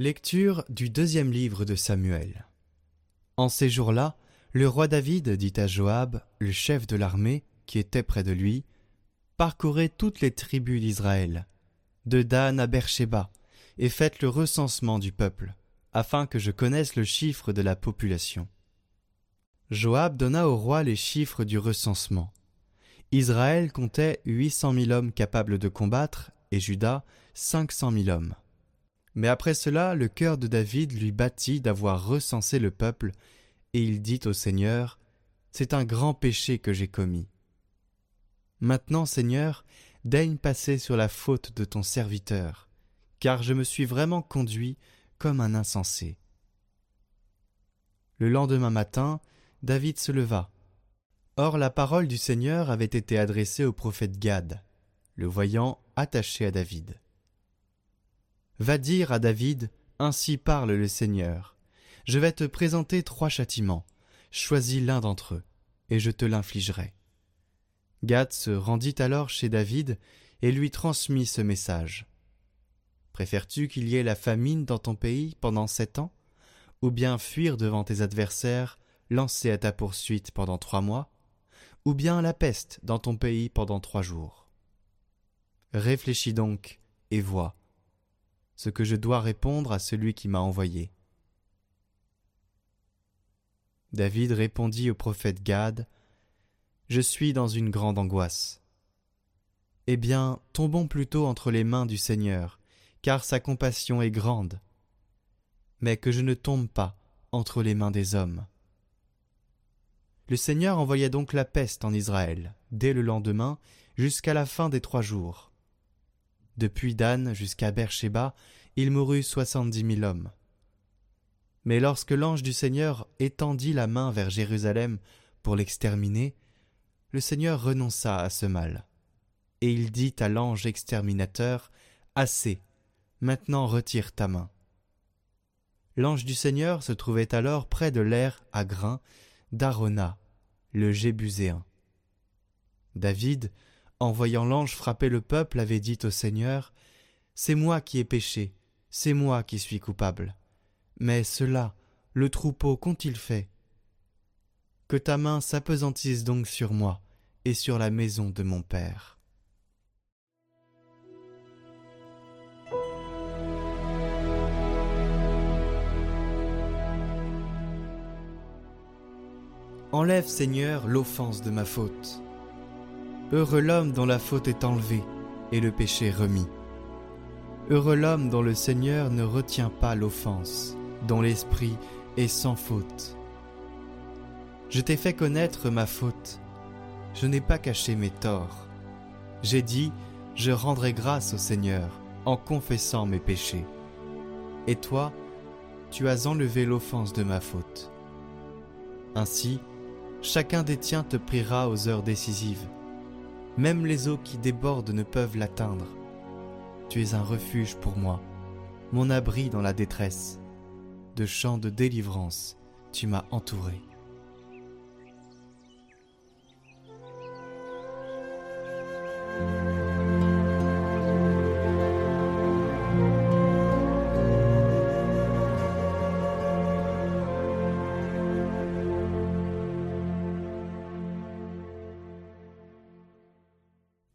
Lecture du deuxième livre de Samuel. En ces jours-là, le roi David dit à Joab, le chef de l'armée, qui était près de lui, Parcourez toutes les tribus d'Israël, de Dan à Beersheba, et faites le recensement du peuple, afin que je connaisse le chiffre de la population. Joab donna au roi les chiffres du recensement. Israël comptait huit cent mille hommes capables de combattre, et Juda cinq cent mille hommes. Mais après cela, le cœur de David lui battit d'avoir recensé le peuple, et il dit au Seigneur, C'est un grand péché que j'ai commis. Maintenant, Seigneur, daigne passer sur la faute de ton serviteur, car je me suis vraiment conduit comme un insensé. Le lendemain matin, David se leva. Or la parole du Seigneur avait été adressée au prophète Gad, le voyant attaché à David. Va dire à David, Ainsi parle le Seigneur. Je vais te présenter trois châtiments. Choisis l'un d'entre eux, et je te l'infligerai. Gad se rendit alors chez David et lui transmit ce message. Préfères-tu qu'il y ait la famine dans ton pays pendant sept ans, ou bien fuir devant tes adversaires, lancés à ta poursuite pendant trois mois, ou bien la peste dans ton pays pendant trois jours? Réfléchis donc et vois ce que je dois répondre à celui qui m'a envoyé. David répondit au prophète Gad je suis dans une grande angoisse. Eh bien, tombons plutôt entre les mains du Seigneur, car sa compassion est grande. Mais que je ne tombe pas entre les mains des hommes. Le Seigneur envoya donc la peste en Israël, dès le lendemain, jusqu'à la fin des trois jours. Depuis Dan jusqu'à Beersheba, il mourut soixante-dix mille hommes. Mais lorsque l'ange du Seigneur étendit la main vers Jérusalem pour l'exterminer, le Seigneur renonça à ce mal. Et il dit à l'ange exterminateur, Assez, maintenant retire ta main. L'ange du Seigneur se trouvait alors près de l'air à grains d'Arona, le Jébuséen. David, en voyant l'ange frapper le peuple, avait dit au Seigneur, C'est moi qui ai péché, c'est moi qui suis coupable. Mais cela, le troupeau qu'ont-ils fait? Que ta main s'apesantisse donc sur moi et sur la maison de mon Père. Enlève, Seigneur, l'offense de ma faute. Heureux l'homme dont la faute est enlevée et le péché remis. Heureux l'homme dont le Seigneur ne retient pas l'offense, dont l'esprit est sans faute. Je t'ai fait connaître ma faute. Je n'ai pas caché mes torts. J'ai dit, je rendrai grâce au Seigneur en confessant mes péchés. Et toi, tu as enlevé l'offense de ma faute. Ainsi, chacun des tiens te priera aux heures décisives. Même les eaux qui débordent ne peuvent l'atteindre. Tu es un refuge pour moi, mon abri dans la détresse. De chants de délivrance, tu m'as entouré.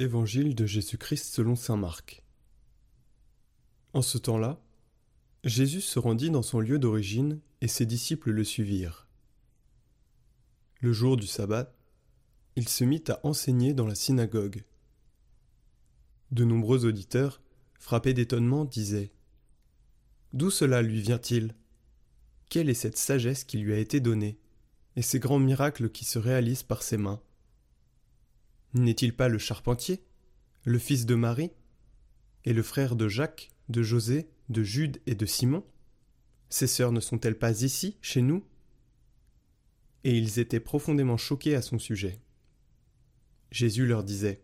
Évangile de Jésus-Christ selon Saint Marc. En ce temps-là, Jésus se rendit dans son lieu d'origine et ses disciples le suivirent. Le jour du sabbat, il se mit à enseigner dans la synagogue. De nombreux auditeurs, frappés d'étonnement, disaient D'où cela lui vient-il? Quelle est cette sagesse qui lui a été donnée, et ces grands miracles qui se réalisent par ses mains? N'est-il pas le charpentier, le fils de Marie, et le frère de Jacques, de José, de Jude et de Simon? Ses sœurs ne sont-elles pas ici, chez nous? Et ils étaient profondément choqués à son sujet. Jésus leur disait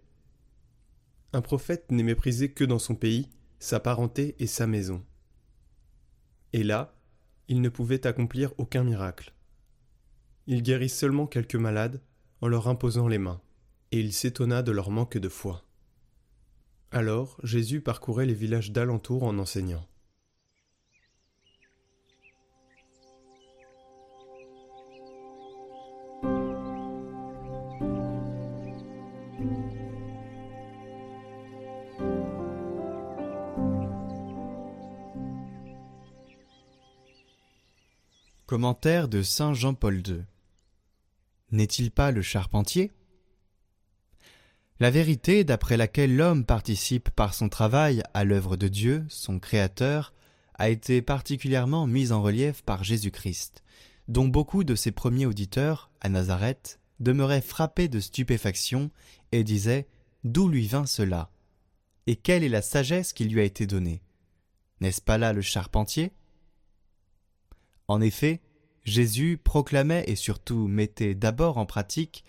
Un prophète n'est méprisé que dans son pays, sa parenté et sa maison. Et là, il ne pouvait accomplir aucun miracle. Il guérit seulement quelques malades en leur imposant les mains et il s'étonna de leur manque de foi. Alors Jésus parcourait les villages d'alentour en enseignant. Commentaire de Saint Jean-Paul II N'est-il pas le charpentier? La vérité d'après laquelle l'homme participe par son travail à l'œuvre de Dieu, son Créateur, a été particulièrement mise en relief par Jésus-Christ, dont beaucoup de ses premiers auditeurs, à Nazareth, demeuraient frappés de stupéfaction et disaient D'où lui vint cela? Et quelle est la sagesse qui lui a été donnée? N'est-ce pas là le charpentier? En effet, Jésus proclamait et surtout mettait d'abord en pratique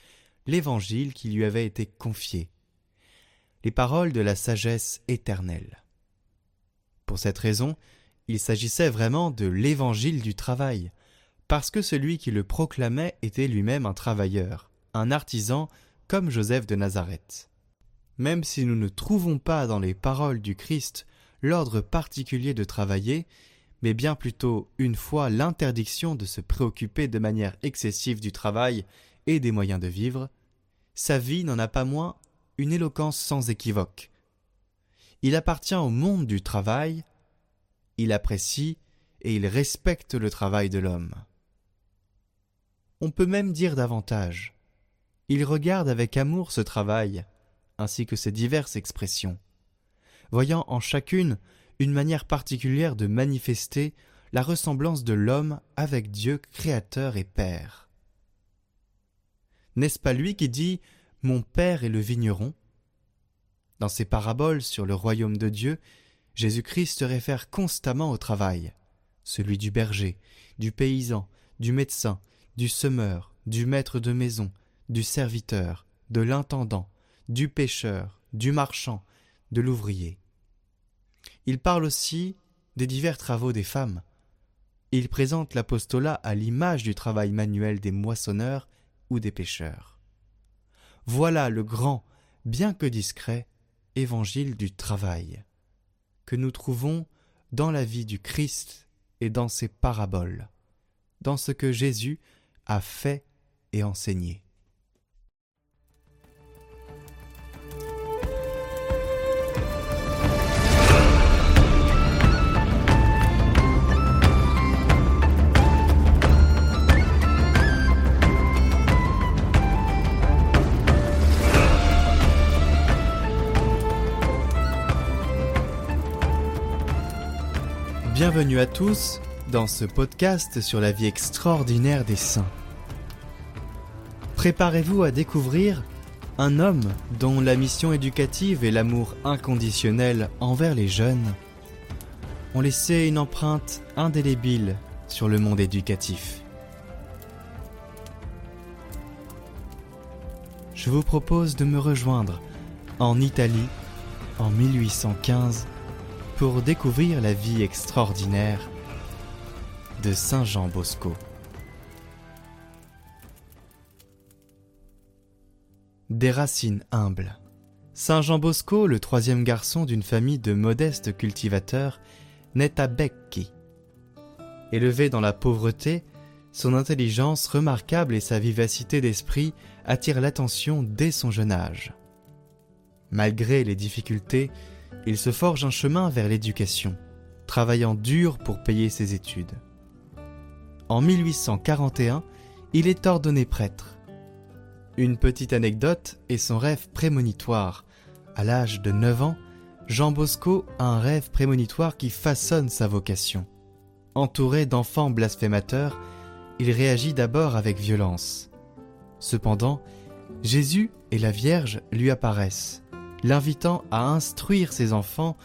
l'évangile qui lui avait été confié, les paroles de la sagesse éternelle. Pour cette raison, il s'agissait vraiment de l'évangile du travail, parce que celui qui le proclamait était lui-même un travailleur, un artisan comme Joseph de Nazareth. Même si nous ne trouvons pas dans les paroles du Christ l'ordre particulier de travailler, mais bien plutôt une fois l'interdiction de se préoccuper de manière excessive du travail et des moyens de vivre, sa vie n'en a pas moins une éloquence sans équivoque. Il appartient au monde du travail, il apprécie et il respecte le travail de l'homme. On peut même dire davantage. Il regarde avec amour ce travail, ainsi que ses diverses expressions, voyant en chacune une manière particulière de manifester la ressemblance de l'homme avec Dieu créateur et Père. N'est-ce pas lui qui dit Mon Père est le vigneron? Dans ses paraboles sur le royaume de Dieu, Jésus-Christ se réfère constamment au travail, celui du berger, du paysan, du médecin, du semeur, du maître de maison, du serviteur, de l'intendant, du pêcheur, du marchand, de l'ouvrier. Il parle aussi des divers travaux des femmes. Il présente l'apostolat à l'image du travail manuel des moissonneurs des pêcheurs. Voilà le grand, bien que discret, évangile du travail, que nous trouvons dans la vie du Christ et dans ses paraboles, dans ce que Jésus a fait et enseigné. Bienvenue à tous dans ce podcast sur la vie extraordinaire des saints. Préparez-vous à découvrir un homme dont la mission éducative et l'amour inconditionnel envers les jeunes ont laissé une empreinte indélébile sur le monde éducatif. Je vous propose de me rejoindre en Italie en 1815 pour découvrir la vie extraordinaire de Saint Jean Bosco. Des racines humbles. Saint Jean Bosco, le troisième garçon d'une famille de modestes cultivateurs, naît à Becchi. Élevé dans la pauvreté, son intelligence remarquable et sa vivacité d'esprit attirent l'attention dès son jeune âge. Malgré les difficultés, il se forge un chemin vers l'éducation, travaillant dur pour payer ses études. En 1841, il est ordonné prêtre. Une petite anecdote est son rêve prémonitoire. À l'âge de 9 ans, Jean Bosco a un rêve prémonitoire qui façonne sa vocation. Entouré d'enfants blasphémateurs, il réagit d'abord avec violence. Cependant, Jésus et la Vierge lui apparaissent l'invitant à instruire ses enfants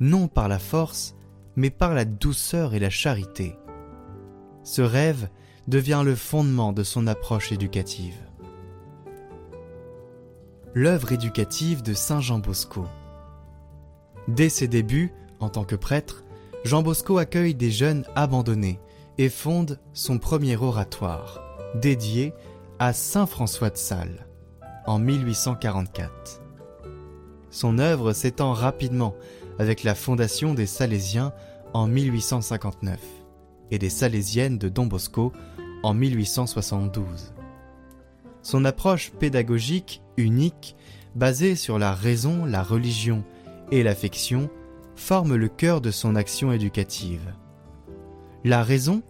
non par la force, mais par la douceur et la charité. Ce rêve devient le fondement de son approche éducative. L'œuvre éducative de Saint Jean Bosco. Dès ses débuts, en tant que prêtre, Jean Bosco accueille des jeunes abandonnés et fonde son premier oratoire, dédié à Saint François de Sales, en 1844. Son œuvre s'étend rapidement avec la fondation des Salésiens en 1859 et des Salésiennes de Don Bosco en 1872. Son approche pédagogique unique, basée sur la raison, la religion et l'affection, forme le cœur de son action éducative. La raison,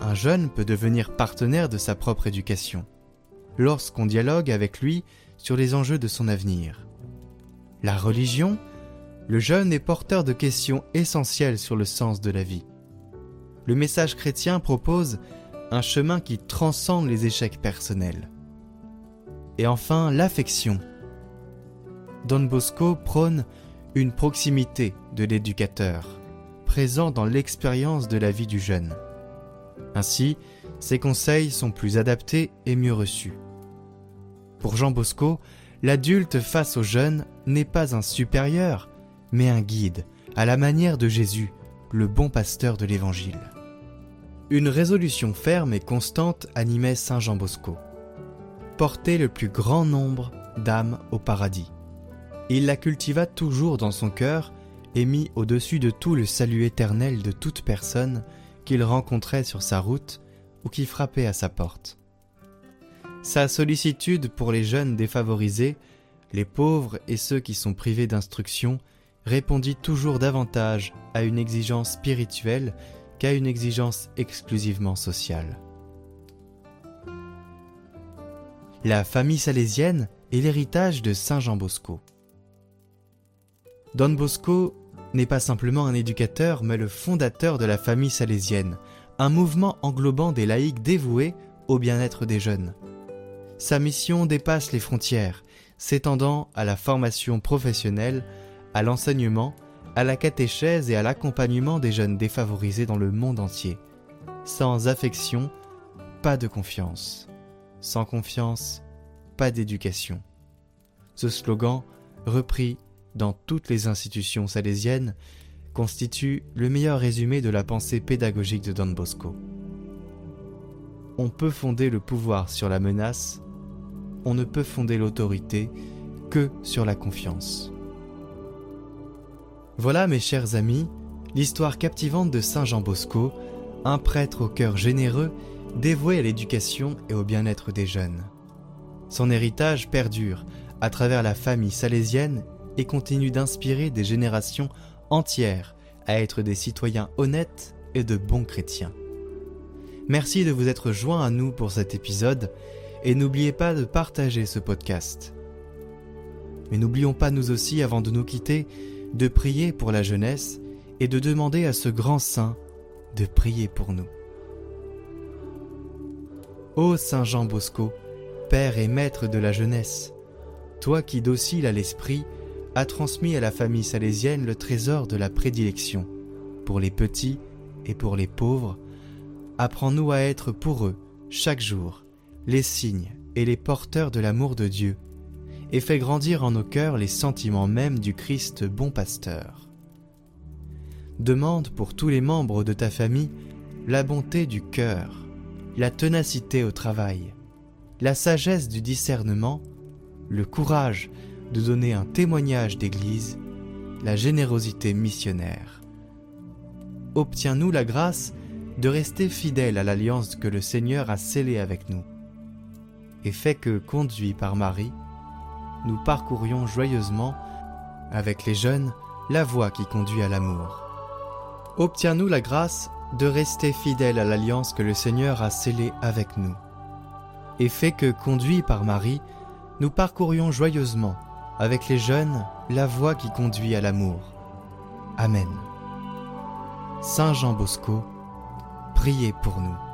un jeune peut devenir partenaire de sa propre éducation, lorsqu'on dialogue avec lui sur les enjeux de son avenir. La religion, le jeune est porteur de questions essentielles sur le sens de la vie. Le message chrétien propose un chemin qui transcende les échecs personnels. Et enfin, l'affection. Don Bosco prône une proximité de l'éducateur, présent dans l'expérience de la vie du jeune. Ainsi, ses conseils sont plus adaptés et mieux reçus. Pour Jean Bosco, l'adulte face au jeune n'est pas un supérieur, mais un guide, à la manière de Jésus, le bon pasteur de l'Évangile. Une résolution ferme et constante animait Saint Jean Bosco. Porter le plus grand nombre d'âmes au paradis. Il la cultiva toujours dans son cœur et mit au-dessus de tout le salut éternel de toute personne qu'il rencontrait sur sa route ou qui frappait à sa porte. Sa sollicitude pour les jeunes défavorisés, les pauvres et ceux qui sont privés d'instruction répondit toujours davantage à une exigence spirituelle qu'à une exigence exclusivement sociale. La famille salésienne est l'héritage de Saint Jean Bosco. Don Bosco n'est pas simplement un éducateur, mais le fondateur de la famille salésienne, un mouvement englobant des laïcs dévoués au bien-être des jeunes. Sa mission dépasse les frontières, s'étendant à la formation professionnelle, à l'enseignement, à la catéchèse et à l'accompagnement des jeunes défavorisés dans le monde entier. Sans affection, pas de confiance. Sans confiance, pas d'éducation. Ce slogan, repris dans toutes les institutions salésiennes, constitue le meilleur résumé de la pensée pédagogique de Don Bosco. On peut fonder le pouvoir sur la menace, on ne peut fonder l'autorité que sur la confiance. Voilà, mes chers amis, l'histoire captivante de Saint Jean Bosco, un prêtre au cœur généreux, dévoué à l'éducation et au bien-être des jeunes. Son héritage perdure à travers la famille salésienne et continue d'inspirer des générations entières à être des citoyens honnêtes et de bons chrétiens. Merci de vous être joints à nous pour cet épisode et n'oubliez pas de partager ce podcast. Mais n'oublions pas nous aussi, avant de nous quitter, de prier pour la jeunesse et de demander à ce grand saint de prier pour nous. Ô Saint Jean Bosco, Père et Maître de la jeunesse, toi qui docile à l'esprit, as transmis à la famille salésienne le trésor de la prédilection, pour les petits et pour les pauvres, apprends-nous à être pour eux, chaque jour, les signes et les porteurs de l'amour de Dieu et fais grandir en nos cœurs les sentiments mêmes du Christ bon pasteur. Demande pour tous les membres de ta famille la bonté du cœur, la ténacité au travail, la sagesse du discernement, le courage de donner un témoignage d'Église, la générosité missionnaire. Obtiens-nous la grâce de rester fidèles à l'alliance que le Seigneur a scellée avec nous, et fais que, conduit par Marie, nous parcourions joyeusement, avec les jeunes, la voie qui conduit à l'amour. Obtiens-nous la grâce de rester fidèles à l'alliance que le Seigneur a scellée avec nous, et fais que, conduits par Marie, nous parcourions joyeusement, avec les jeunes, la voie qui conduit à l'amour. Amen. Saint Jean Bosco, priez pour nous.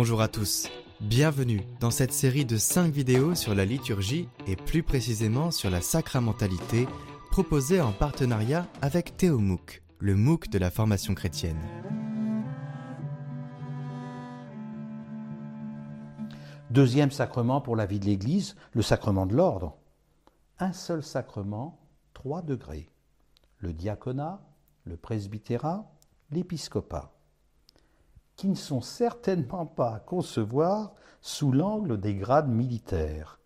Bonjour à tous, bienvenue dans cette série de 5 vidéos sur la liturgie et plus précisément sur la sacramentalité proposée en partenariat avec Théo MOOC, le MOOC de la formation chrétienne. Deuxième sacrement pour la vie de l'Église, le sacrement de l'ordre. Un seul sacrement, trois degrés. Le diaconat, le presbytérat, l'épiscopat qui ne sont certainement pas à concevoir sous l'angle des grades militaires,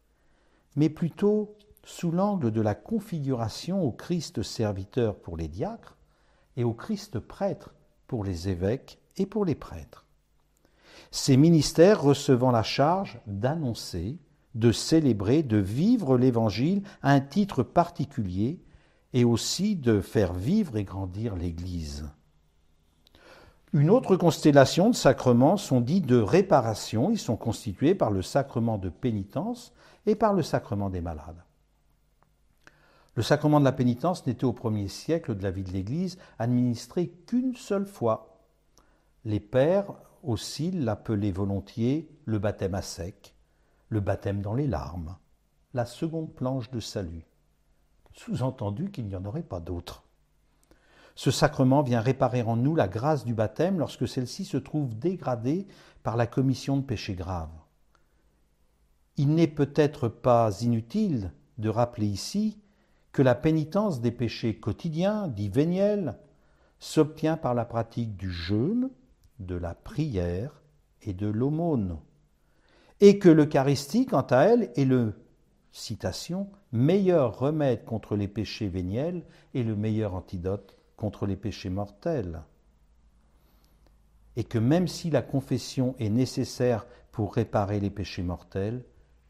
mais plutôt sous l'angle de la configuration au Christ serviteur pour les diacres et au Christ prêtre pour les évêques et pour les prêtres. ces ministères recevant la charge d'annoncer, de célébrer, de vivre l'Évangile à un titre particulier et aussi de faire vivre et grandir l'Église. Une autre constellation de sacrements sont dits de réparation. Ils sont constitués par le sacrement de pénitence et par le sacrement des malades. Le sacrement de la pénitence n'était au premier siècle de la vie de l'Église administré qu'une seule fois. Les pères aussi l'appelaient volontiers le baptême à sec, le baptême dans les larmes, la seconde planche de salut. Sous-entendu qu'il n'y en aurait pas d'autre. Ce sacrement vient réparer en nous la grâce du baptême lorsque celle-ci se trouve dégradée par la commission de péchés graves. Il n'est peut-être pas inutile de rappeler ici que la pénitence des péchés quotidiens, dits véniels, s'obtient par la pratique du jeûne, de la prière et de l'aumône, et que l'Eucharistie, quant à elle, est le, citation, meilleur remède contre les péchés véniels et le meilleur antidote contre les péchés mortels. Et que même si la confession est nécessaire pour réparer les péchés mortels,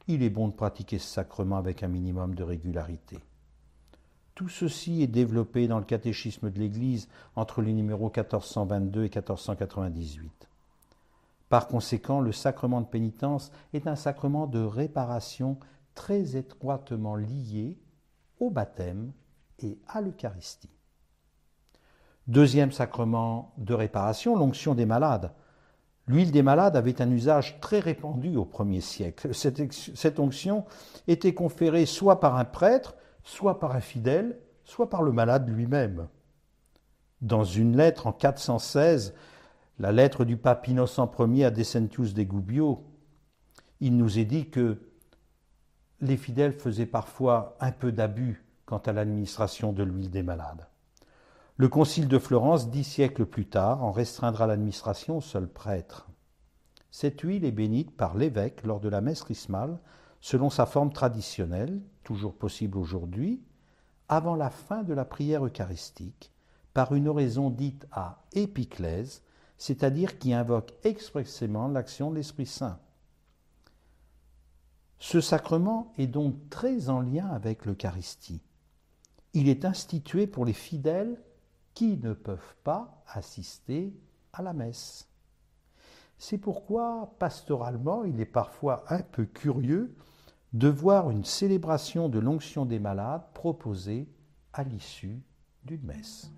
il est bon de pratiquer ce sacrement avec un minimum de régularité. Tout ceci est développé dans le catéchisme de l'Église entre les numéros 1422 et 1498. Par conséquent, le sacrement de pénitence est un sacrement de réparation très étroitement lié au baptême et à l'Eucharistie. Deuxième sacrement de réparation, l'onction des malades. L'huile des malades avait un usage très répandu au premier siècle. Cette, onction était conférée soit par un prêtre, soit par un fidèle, soit par le malade lui-même. Dans une lettre en 416, la lettre du pape Innocent Ier à Decentius de Gubbio, il nous est dit que les fidèles faisaient parfois un peu d'abus quant à l'administration de l'huile des malades. Le concile de Florence, dix siècles plus tard, en restreindra l'administration au seul prêtre. Cette huile est bénite par l'évêque lors de la messe chrismale, selon sa forme traditionnelle, toujours possible aujourd'hui, avant la fin de la prière eucharistique, par une oraison dite à épiclèse, c'est-à-dire qui invoque expressément l'action de l'Esprit Saint. Ce sacrement est donc très en lien avec l'Eucharistie. Il est institué pour les fidèles qui ne peuvent pas assister à la messe. C'est pourquoi, pastoralement, il est parfois un peu curieux de voir une célébration de l'onction des malades proposée à l'issue d'une messe.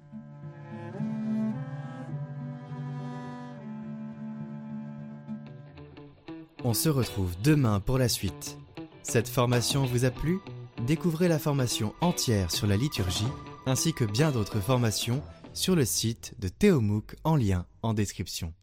On se retrouve demain pour la suite. Cette formation vous a plu? Découvrez la formation entière sur la liturgie ainsi que bien d'autres formations sur le site de Théomouk en lien en description.